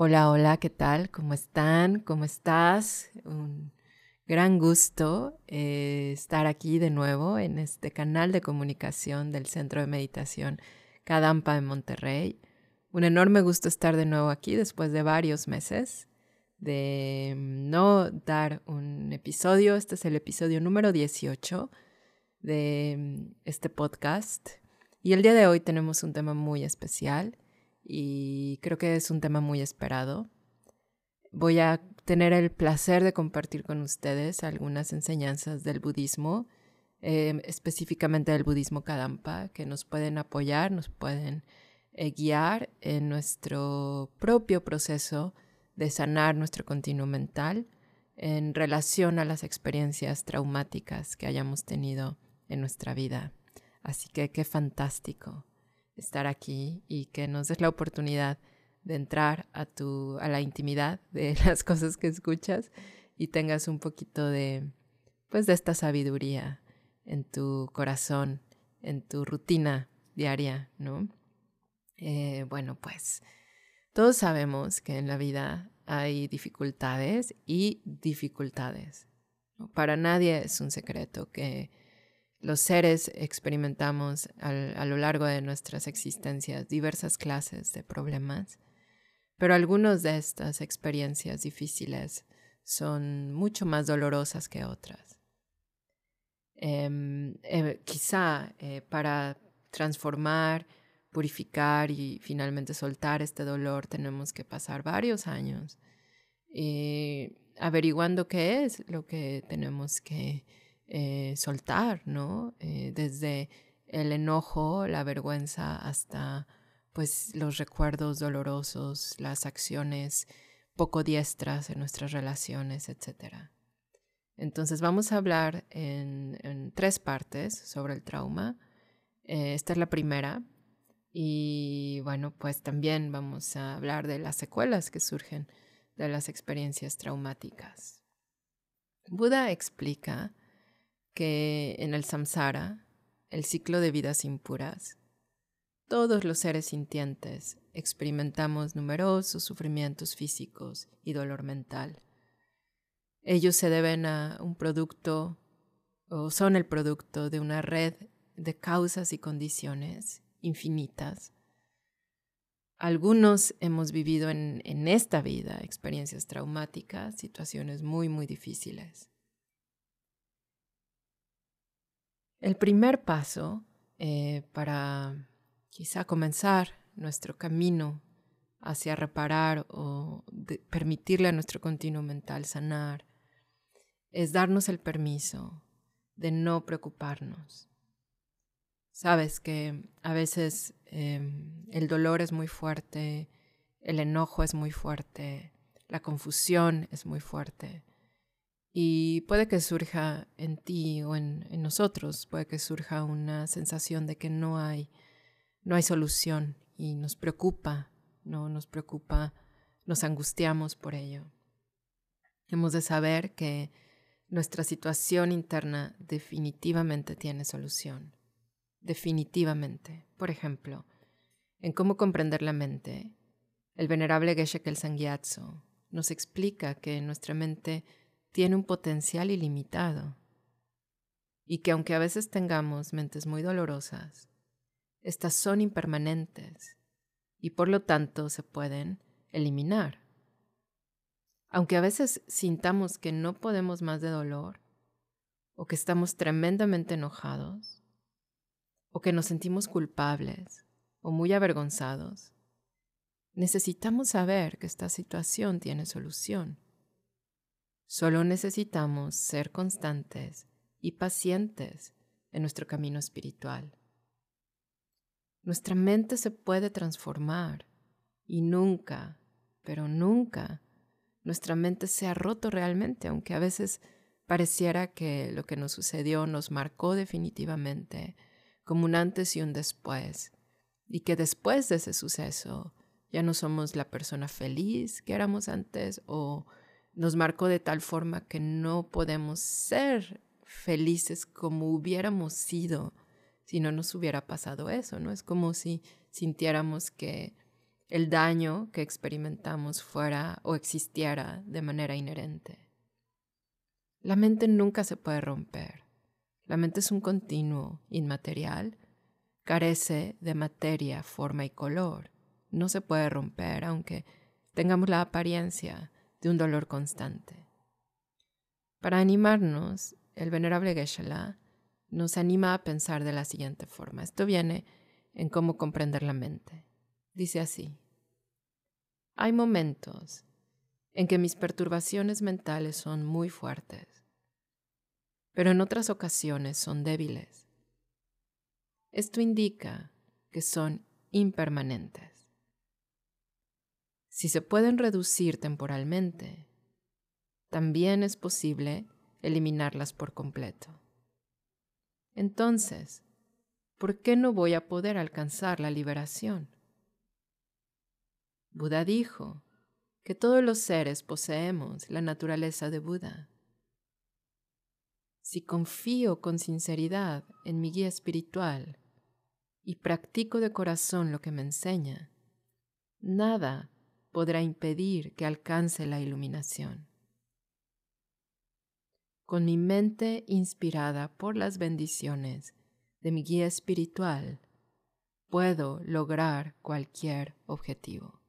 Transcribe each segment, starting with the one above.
Hola, hola, ¿qué tal? ¿Cómo están? ¿Cómo estás? Un gran gusto eh, estar aquí de nuevo en este canal de comunicación del Centro de Meditación Cadampa en Monterrey. Un enorme gusto estar de nuevo aquí después de varios meses de no dar un episodio. Este es el episodio número 18 de este podcast. Y el día de hoy tenemos un tema muy especial y creo que es un tema muy esperado. Voy a tener el placer de compartir con ustedes algunas enseñanzas del budismo, em, específicamente del budismo Kadampa, que nos pueden apoyar, nos pueden eh, guiar en nuestro propio proceso de sanar nuestro continuo mental en relación a las experiencias traumáticas que hayamos tenido en nuestra vida. Así que qué fantástico estar aquí y que nos des la oportunidad de entrar a, tu, a la intimidad de las cosas que escuchas y tengas un poquito de, pues, de esta sabiduría en tu corazón, en tu rutina diaria, ¿no? Eh, bueno, pues todos sabemos que en la vida hay dificultades y dificultades. Para nadie es un secreto que los seres experimentamos a lo largo de nuestras existencias diversas clases de problemas, pero algunas de estas experiencias difíciles son mucho más dolorosas que otras. Em, eh, quizá eh, para transformar, purificar y finalmente soltar este dolor tenemos que pasar varios años eh, averiguando qué es lo que tenemos que eh, soltar, ¿no? Eh, desde el enojo, la vergüenza, hasta pues los recuerdos dolorosos, las acciones poco diestras en nuestras relaciones, etc. Entonces vamos a hablar en, tres partes sobre el trauma. Eh, esta es la primera. Y bueno, pues también vamos a hablar de las secuelas que surgen de las experiencias traumáticas. Buda explica que en el samsara, el ciclo de vidas impuras, todos los seres sintientes experimentamos numerosos sufrimientos físicos y dolor mental. Ellos se deben a un producto o son el producto de una red de causas y condiciones infinitas. Algunos hemos vivido en, en esta vida experiencias traumáticas, situaciones muy, muy difíciles. El primer paso eh, para quizá comenzar nuestro camino hacia reparar o permitirle a nuestro continuo mental sanar es darnos el permiso de no preocuparnos. Sabes que a veces em, el dolor es muy fuerte, el enojo es muy fuerte, la confusión es muy fuerte. Y puede que surja en ti o en, nosotros, puede que surja una sensación de que no hay, no hay solución y nos preocupa, no nos preocupa, nos angustiamos por ello. Hemos de saber que nuestra situación interna definitivamente tiene solución. Definitivamente. Por ejemplo, en cómo comprender la mente, el venerable Geshe Kelsang nos explica que nuestra mente tiene un potencial ilimitado y que aunque a veces tengamos mentes muy dolorosas, estas son impermanentes y por lo tanto se pueden eliminar. Aunque a veces sintamos que no podemos más de dolor, o que estamos tremendamente enojados, o que nos sentimos culpables o muy avergonzados, necesitamos saber que esta situación tiene solución Solo necesitamos ser constantes y pacientes en nuestro camino espiritual. Nuestra mente se puede transformar y nunca, pero nunca, nuestra mente se ha roto realmente, aunque a veces pareciera que lo que nos sucedió nos marcó definitivamente como un antes y un después, y que después de ese suceso ya no somos la persona feliz que éramos antes o nos marcó de tal forma que no podemos ser felices como hubiéramos sido si no nos hubiera pasado eso, ¿no? Es como si sintiéramos que el daño que experimentamos fuera o existiera de manera inherente. La mente nunca se puede romper. La mente es un continuo inmaterial, carece de materia, forma y color. No se puede romper aunque tengamos la apariencia de un dolor constante. Para animarnos, el venerable Geshe-la nos anima a pensar de la siguiente forma. Esto viene en cómo comprender la mente. Dice así, hay momentos en que mis perturbaciones mentales son muy fuertes, pero en otras ocasiones son débiles. Esto indica que son impermanentes. Si se pueden reducir temporalmente, también es posible eliminarlas por completo. Entonces, ¿por qué no voy a poder alcanzar la liberación? Buda dijo que todos los seres poseemos la naturaleza de Buda. Si confío con sinceridad en mi guía espiritual y practico de corazón lo que me enseña, nada podrá impedir que alcance la iluminación con mi mente inspirada por las bendiciones de mi guía espiritual, puedo lograr cualquier objetivo.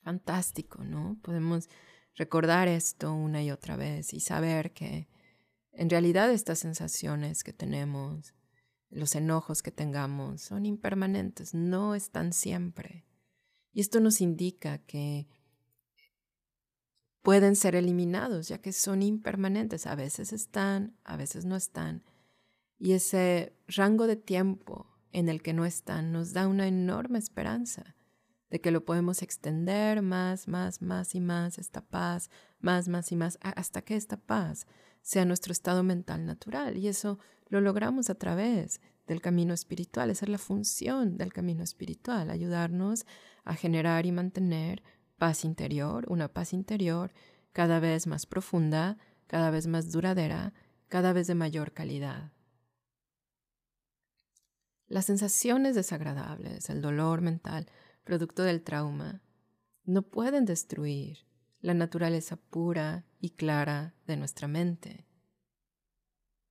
Fantástico, ¿no? Podemos recordar esto una y otra vez y saber que en realidad estas sensaciones que tenemos, los enojos que tengamos, son impermanentes, no están siempre. Y esto nos indica que pueden ser eliminados, ya que son impermanentes. A veces están, a veces no están. Y ese rango de tiempo en el que no están nos da una enorme esperanza de que lo podemos extender más, más, más y más, esta paz, más, más y más, hasta que esta paz sea nuestro estado mental natural. Y eso lo logramos a través del camino espiritual. Esa es la función del camino espiritual, ayudarnos a generar y mantener paz interior, una paz interior cada vez más profunda, cada vez más duradera, cada vez de mayor calidad. Las sensaciones desagradables, el dolor mental, producto del trauma, no pueden destruir la naturaleza pura y clara de nuestra mente.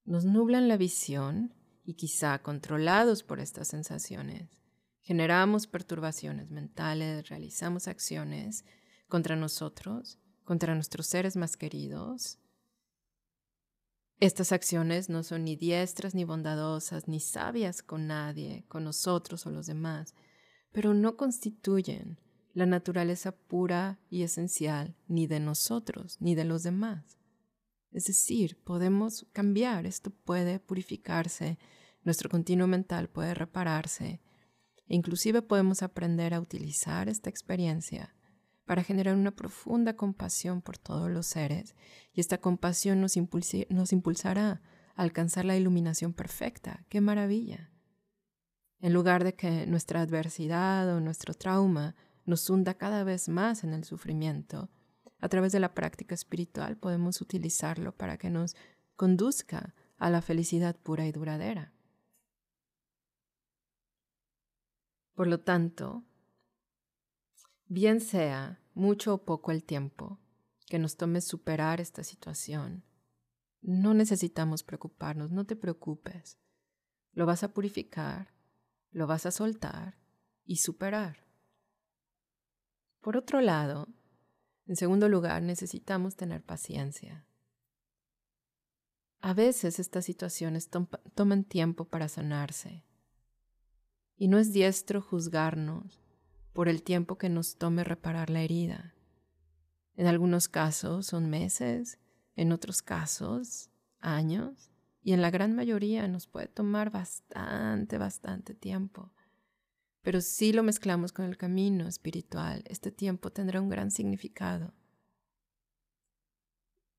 Nos nublan la visión y quizá controlados por estas sensaciones, generamos perturbaciones mentales, realizamos acciones contra nosotros, contra nuestros seres más queridos. Estas acciones no son ni diestras, ni bondadosas, ni sabias con nadie, con nosotros o los demás, pero no constituyen la naturaleza pura y esencial ni de nosotros ni de los demás. Es decir, podemos cambiar, esto puede purificarse, nuestro continuo mental puede repararse inclusive podemos aprender a utilizar esta experiencia para generar una profunda compasión por todos los seres y esta compasión nos, nos impulsará a alcanzar la iluminación perfecta. ¡Qué maravilla! En lugar de que nuestra adversidad o nuestro trauma nos hunda cada vez más en el sufrimiento, a través de la práctica espiritual podemos utilizarlo para que nos conduzca a la felicidad pura y duradera. Por lo tanto, bien sea mucho o poco el tiempo que nos tome superar esta situación, no necesitamos preocuparnos, no te preocupes. Lo vas a purificar, lo vas a soltar y superar. Por otro lado, en segundo lugar, necesitamos tener paciencia. A veces estas situaciones toman tiempo para sanarse y no es diestro juzgarnos por el tiempo que nos tome reparar la herida. En algunos casos son meses, en otros casos años, y en la gran mayoría nos puede tomar bastante, bastante tiempo. Pero si lo mezclamos con el camino espiritual, este tiempo tendrá un gran significado.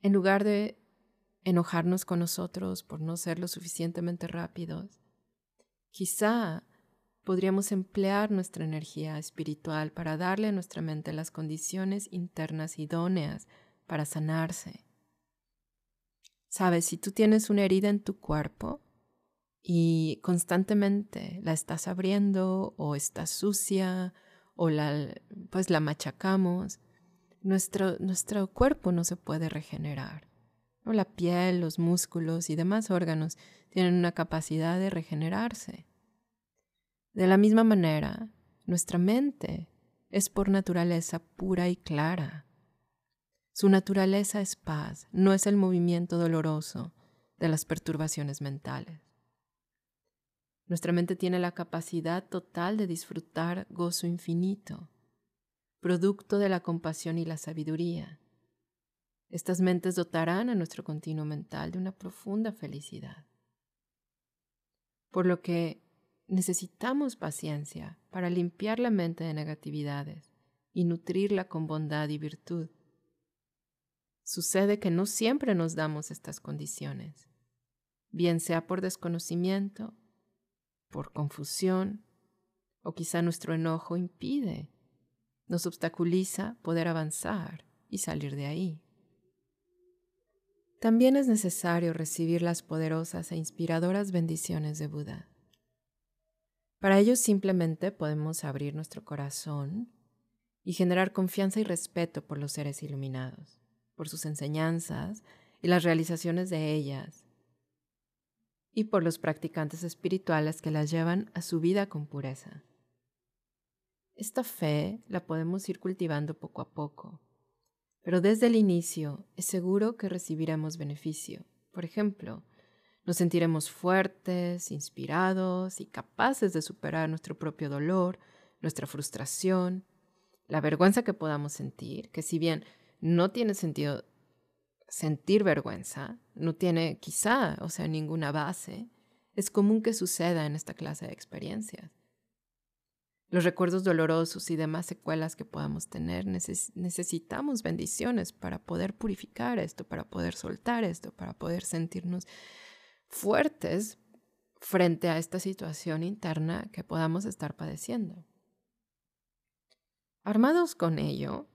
En lugar de enojarnos con nosotros por no ser lo suficientemente rápidos, quizá podríamos emplear nuestra energía espiritual para darle a nuestra mente las condiciones internas idóneas para sanarse. Sabes, si tú tienes una herida en tu cuerpo y constantemente la estás abriendo o está sucia o la, pues la machacamos, nuestro, nuestro cuerpo no se puede regenerar. La piel, los músculos y demás órganos tienen una capacidad de regenerarse. De la misma manera, nuestra mente es por naturaleza pura y clara. Su naturaleza es paz, no es el movimiento doloroso de las perturbaciones mentales. Nuestra mente tiene la capacidad total de disfrutar gozo infinito, producto de la compasión y la sabiduría. Estas mentes dotarán a nuestro continuo mental de una profunda felicidad. Por lo que necesitamos paciencia para limpiar la mente de negatividades y nutrirla con bondad y virtud. Sucede que no siempre nos damos estas condiciones, bien sea por desconocimiento por confusión o quizá nuestro enojo impide, nos obstaculiza poder avanzar y salir de ahí. También es necesario recibir las poderosas e inspiradoras bendiciones de Buda. Para ello simplemente podemos abrir nuestro corazón y generar confianza y respeto por los seres iluminados, por sus enseñanzas y las realizaciones de ellas, y por los practicantes espirituales que las llevan a su vida con pureza. Esta fe la podemos ir cultivando poco a poco, pero desde el inicio es seguro que recibiremos beneficio. Por ejemplo, nos sentiremos fuertes, inspirados y capaces de superar nuestro propio dolor, nuestra frustración, la vergüenza que podamos sentir, que si bien no tiene sentido sentir vergüenza no tiene quizá, o sea, ninguna base. Es común que suceda en esta clase de experiencias. Los recuerdos dolorosos y demás secuelas que podamos tener, necesitamos bendiciones para poder purificar esto, para poder soltar esto, para poder sentirnos fuertes frente a esta situación interna que podamos estar padeciendo. Armados con ello,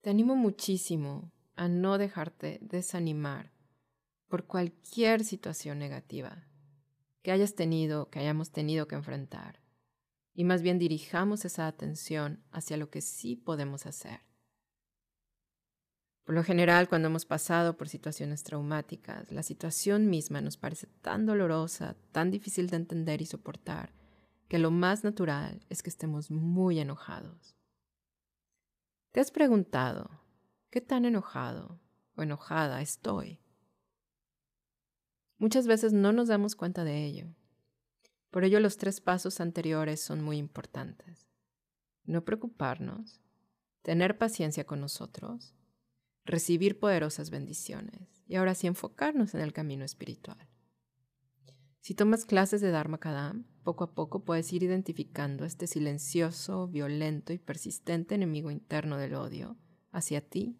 te animo muchísimo a no dejarte desanimar por cualquier situación negativa que hayas tenido, que hayamos tenido que enfrentar, y más bien dirijamos esa atención hacia lo que sí podemos hacer. Por lo general, cuando hemos pasado por situaciones traumáticas, la situación misma nos parece tan dolorosa, tan difícil de entender y soportar, que lo más natural es que estemos muy enojados. ¿Te has preguntado ¿Qué tan enojado o enojada estoy? Muchas veces no nos damos cuenta de ello. Por ello los tres pasos anteriores son muy importantes. No preocuparnos, tener paciencia con nosotros, recibir poderosas bendiciones y ahora sí enfocarnos en el camino espiritual. Si tomas clases de Dharma Kadam, poco a poco puedes ir identificando este silencioso, violento y persistente enemigo interno del odio hacia ti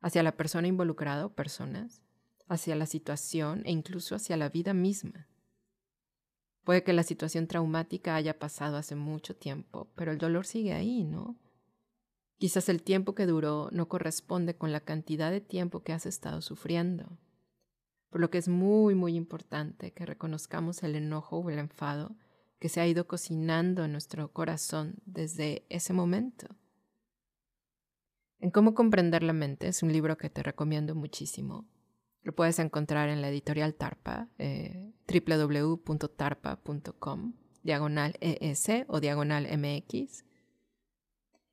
hacia la persona involucrada o personas, hacia la situación e incluso hacia la vida misma. Puede que la situación traumática haya pasado hace mucho tiempo, pero el dolor sigue ahí, ¿no? Quizás el tiempo que duró no corresponde con la cantidad de tiempo que has estado sufriendo. Por lo que es muy, muy importante que reconozcamos el enojo o el enfado que se ha ido cocinando en nuestro corazón desde ese momento. En cómo comprender la mente es un libro que te recomiendo muchísimo. Lo puedes encontrar en la editorial Tarpa, eh, www.tarpa.com, diagonal ES o diagonal MX.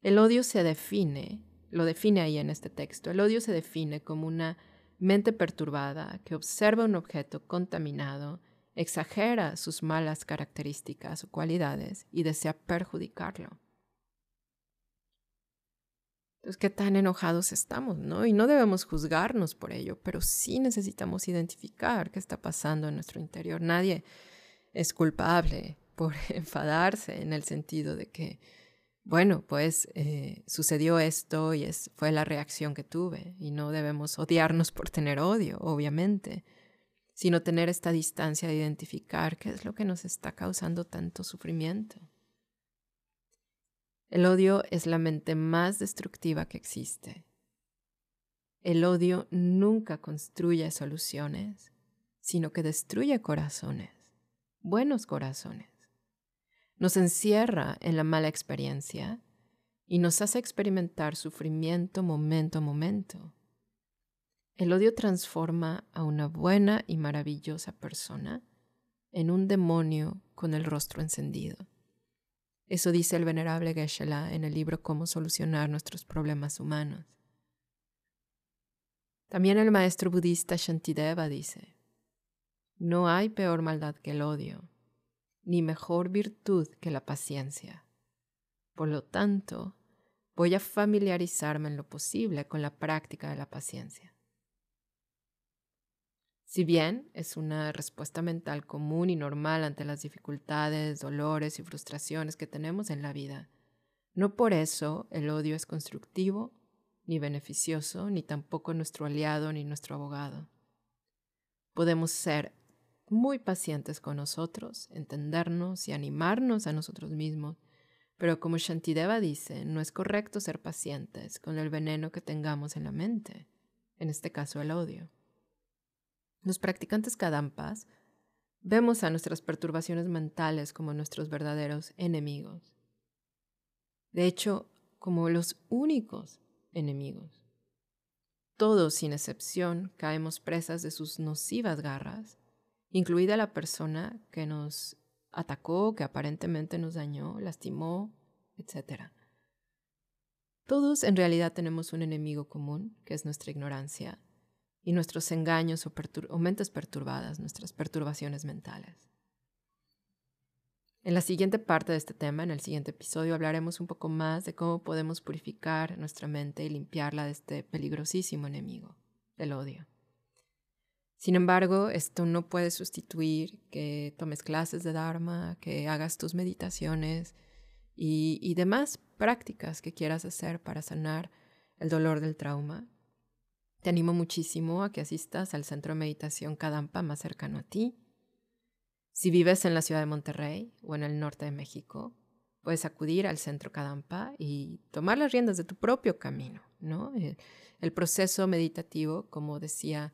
El odio se define, lo define ahí en este texto, el odio se define como una mente perturbada que observa un objeto contaminado, exagera sus malas características o cualidades y desea perjudicarlo. Entonces, qué tan enojados estamos, ¿no? Y no debemos juzgarnos por ello, pero sí necesitamos identificar qué está pasando en nuestro interior. Nadie es culpable por enfadarse en el sentido de que, bueno, pues eh, sucedió esto y es, fue la reacción que tuve y no debemos odiarnos por tener odio, obviamente, sino tener esta distancia de identificar qué es lo que nos está causando tanto sufrimiento. El odio es la mente más destructiva que existe. El odio nunca construye soluciones, sino que destruye corazones. buenos corazones. Nos encierra en la mala experiencia y nos hace experimentar sufrimiento momento a momento. El odio transforma a una buena y maravillosa persona en un demonio con el rostro encendido. Eso dice el venerable Geshe-la en el libro Cómo solucionar nuestros problemas humanos. También el maestro budista Shantideva dice, no hay peor maldad que el odio, ni mejor virtud que la paciencia. Por lo tanto, voy a familiarizarme en lo posible con la práctica de la paciencia. Si bien es una respuesta mental común y normal ante las dificultades, dolores y frustraciones que tenemos en la vida, no por eso el odio es constructivo, ni beneficioso, ni tampoco nuestro aliado ni nuestro abogado. Podemos ser muy pacientes con nosotros, entendernos y animarnos a nosotros mismos. Pero como Shantideva dice, no es correcto ser pacientes con el veneno que tengamos en la mente, en este caso el odio. Los practicantes kadampas vemos a nuestras perturbaciones mentales como nuestros verdaderos enemigos. De hecho, como los únicos enemigos. Todos, sin excepción, caemos presas de sus nocivas garras incluida la persona que nos atacó, que aparentemente nos dañó, lastimó, etc. Todos en realidad tenemos un enemigo común, que es nuestra ignorancia, y nuestros engaños o, mentes perturbadas, nuestras perturbaciones mentales. En la siguiente parte de este tema, en el siguiente episodio, hablaremos un poco más de cómo podemos purificar nuestra mente y limpiarla de este peligrosísimo enemigo, el odio. Sin embargo, esto no puede sustituir que tomes clases de Dharma, que hagas tus meditaciones y, demás prácticas que quieras hacer para sanar el dolor del trauma. Te animo muchísimo a que asistas al centro de meditación Kadampa más cercano a ti. Si vives en la ciudad de Monterrey o en el norte de México, puedes acudir al centro Kadampa y tomar las riendas de tu propio camino, ¿no? el proceso meditativo, como decía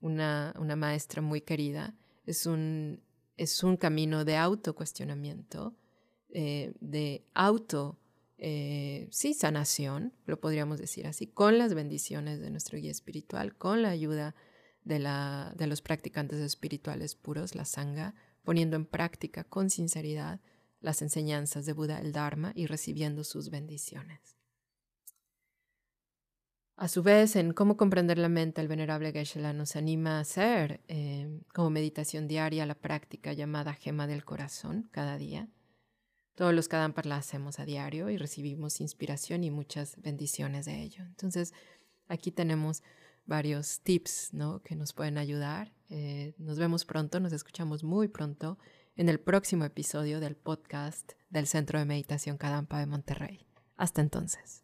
una, maestra muy querida, es un, es un camino de autocuestionamiento, eh, de auto, eh, sí, sanación, lo podríamos decir así, con las bendiciones de nuestro guía espiritual, con la ayuda de, la, de los practicantes espirituales puros, la sangha, poniendo en práctica con sinceridad las enseñanzas de Buda, el Dharma, y recibiendo sus bendiciones. A su vez, en cómo comprender la mente, el venerable Geshe-la nos anima a hacer eh, como meditación diaria la práctica llamada gema del corazón cada día. Todos los Kadampas la hacemos a diario y recibimos inspiración y muchas bendiciones de ello. Entonces, aquí tenemos varios tips ¿no? que nos pueden ayudar. Eh, nos vemos pronto, nos escuchamos muy pronto en el próximo episodio del podcast del Centro de Meditación Kadampa de Monterrey. Hasta entonces.